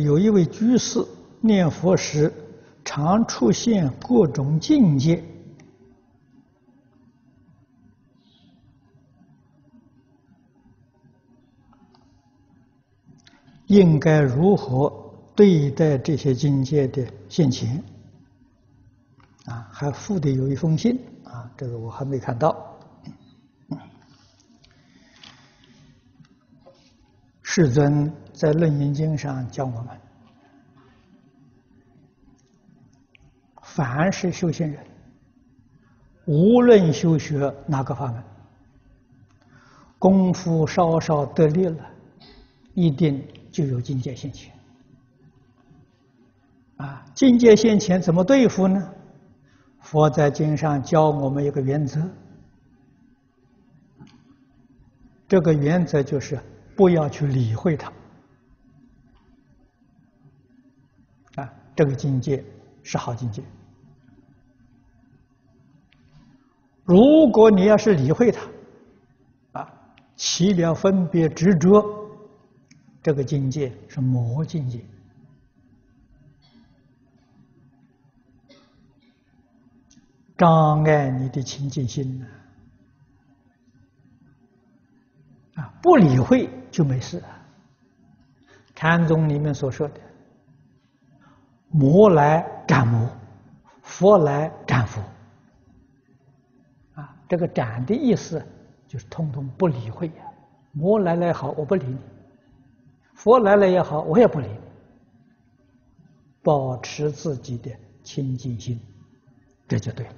有一位居士念佛时，常出现各种境界，应该如何对待这些境界的现前？啊，还附的有一封信啊，这个我还没看到。世尊在《楞严经》上教我们，凡是修行人，无论修学哪个法门，功夫稍稍得力了，一定就有境界现前。啊，境界现前怎么对付呢？佛在经上教我们一个原则，这个原则就是。不要去理会它，啊，这个境界是好境界。如果你要是理会它，啊，起了分别执着，这个境界是魔境界，障碍你的清净心呢。啊，不理会。就没事了。禅宗里面所说的“魔来斩魔，佛来斩佛”，啊，这个“斩”的意思就是通通不理会呀。魔来了也好，我不理你；佛来了也好，我也不理你。保持自己的清净心，这就对了。